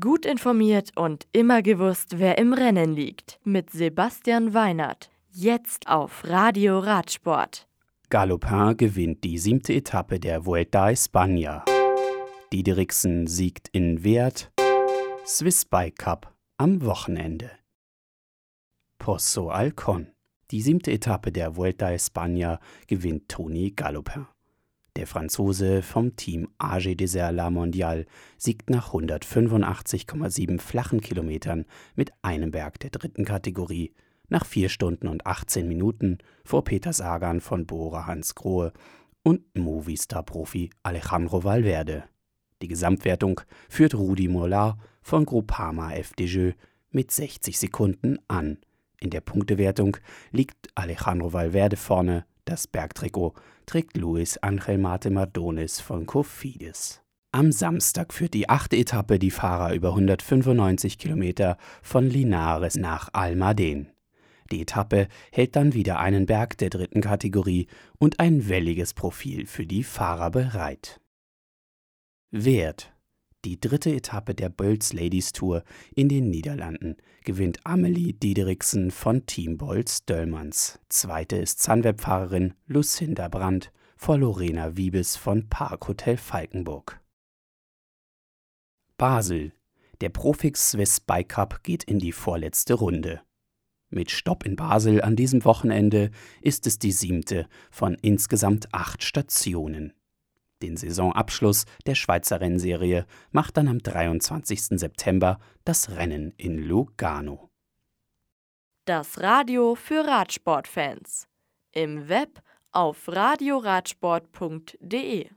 Gut informiert und immer gewusst, wer im Rennen liegt. Mit Sebastian Weinert. Jetzt auf Radio Radsport. Galopin gewinnt die siebte Etappe der Vuelta a España. Diederiksen siegt in Wert. Swiss Bike Cup am Wochenende. Pozo Alcon. Die siebte Etappe der Vuelta a España gewinnt Toni Galopin. Der Franzose vom Team AG Desert La Mondiale siegt nach 185,7 flachen Kilometern mit einem Berg der dritten Kategorie nach 4 Stunden und 18 Minuten vor Peter Sagan von Bora Hans Grohe und Movistar-Profi Alejandro Valverde. Die Gesamtwertung führt Rudi Mollard von Groupama FDJ mit 60 Sekunden an. In der Punktewertung liegt Alejandro Valverde vorne das Bergtrikot trägt Luis Angel Mate Mardones von Cofidis. Am Samstag führt die achte Etappe die Fahrer über 195 Kilometer von Linares nach Almaden. Die Etappe hält dann wieder einen Berg der dritten Kategorie und ein welliges Profil für die Fahrer bereit. Wert die dritte Etappe der Bölz Ladies Tour in den Niederlanden gewinnt Amelie Diederiksen von Team Bolz Döllmanns. Zweite ist Sunweb-Fahrerin Lucinda Brandt vor Lorena Wiebes von Parkhotel Falkenburg. Basel. Der Profix Swiss Bike Cup geht in die vorletzte Runde. Mit Stopp in Basel an diesem Wochenende ist es die siebte von insgesamt acht Stationen. Den Saisonabschluss der Schweizer Rennserie macht dann am 23. September das Rennen in Lugano. Das Radio für Radsportfans. Im Web auf radioradsport.de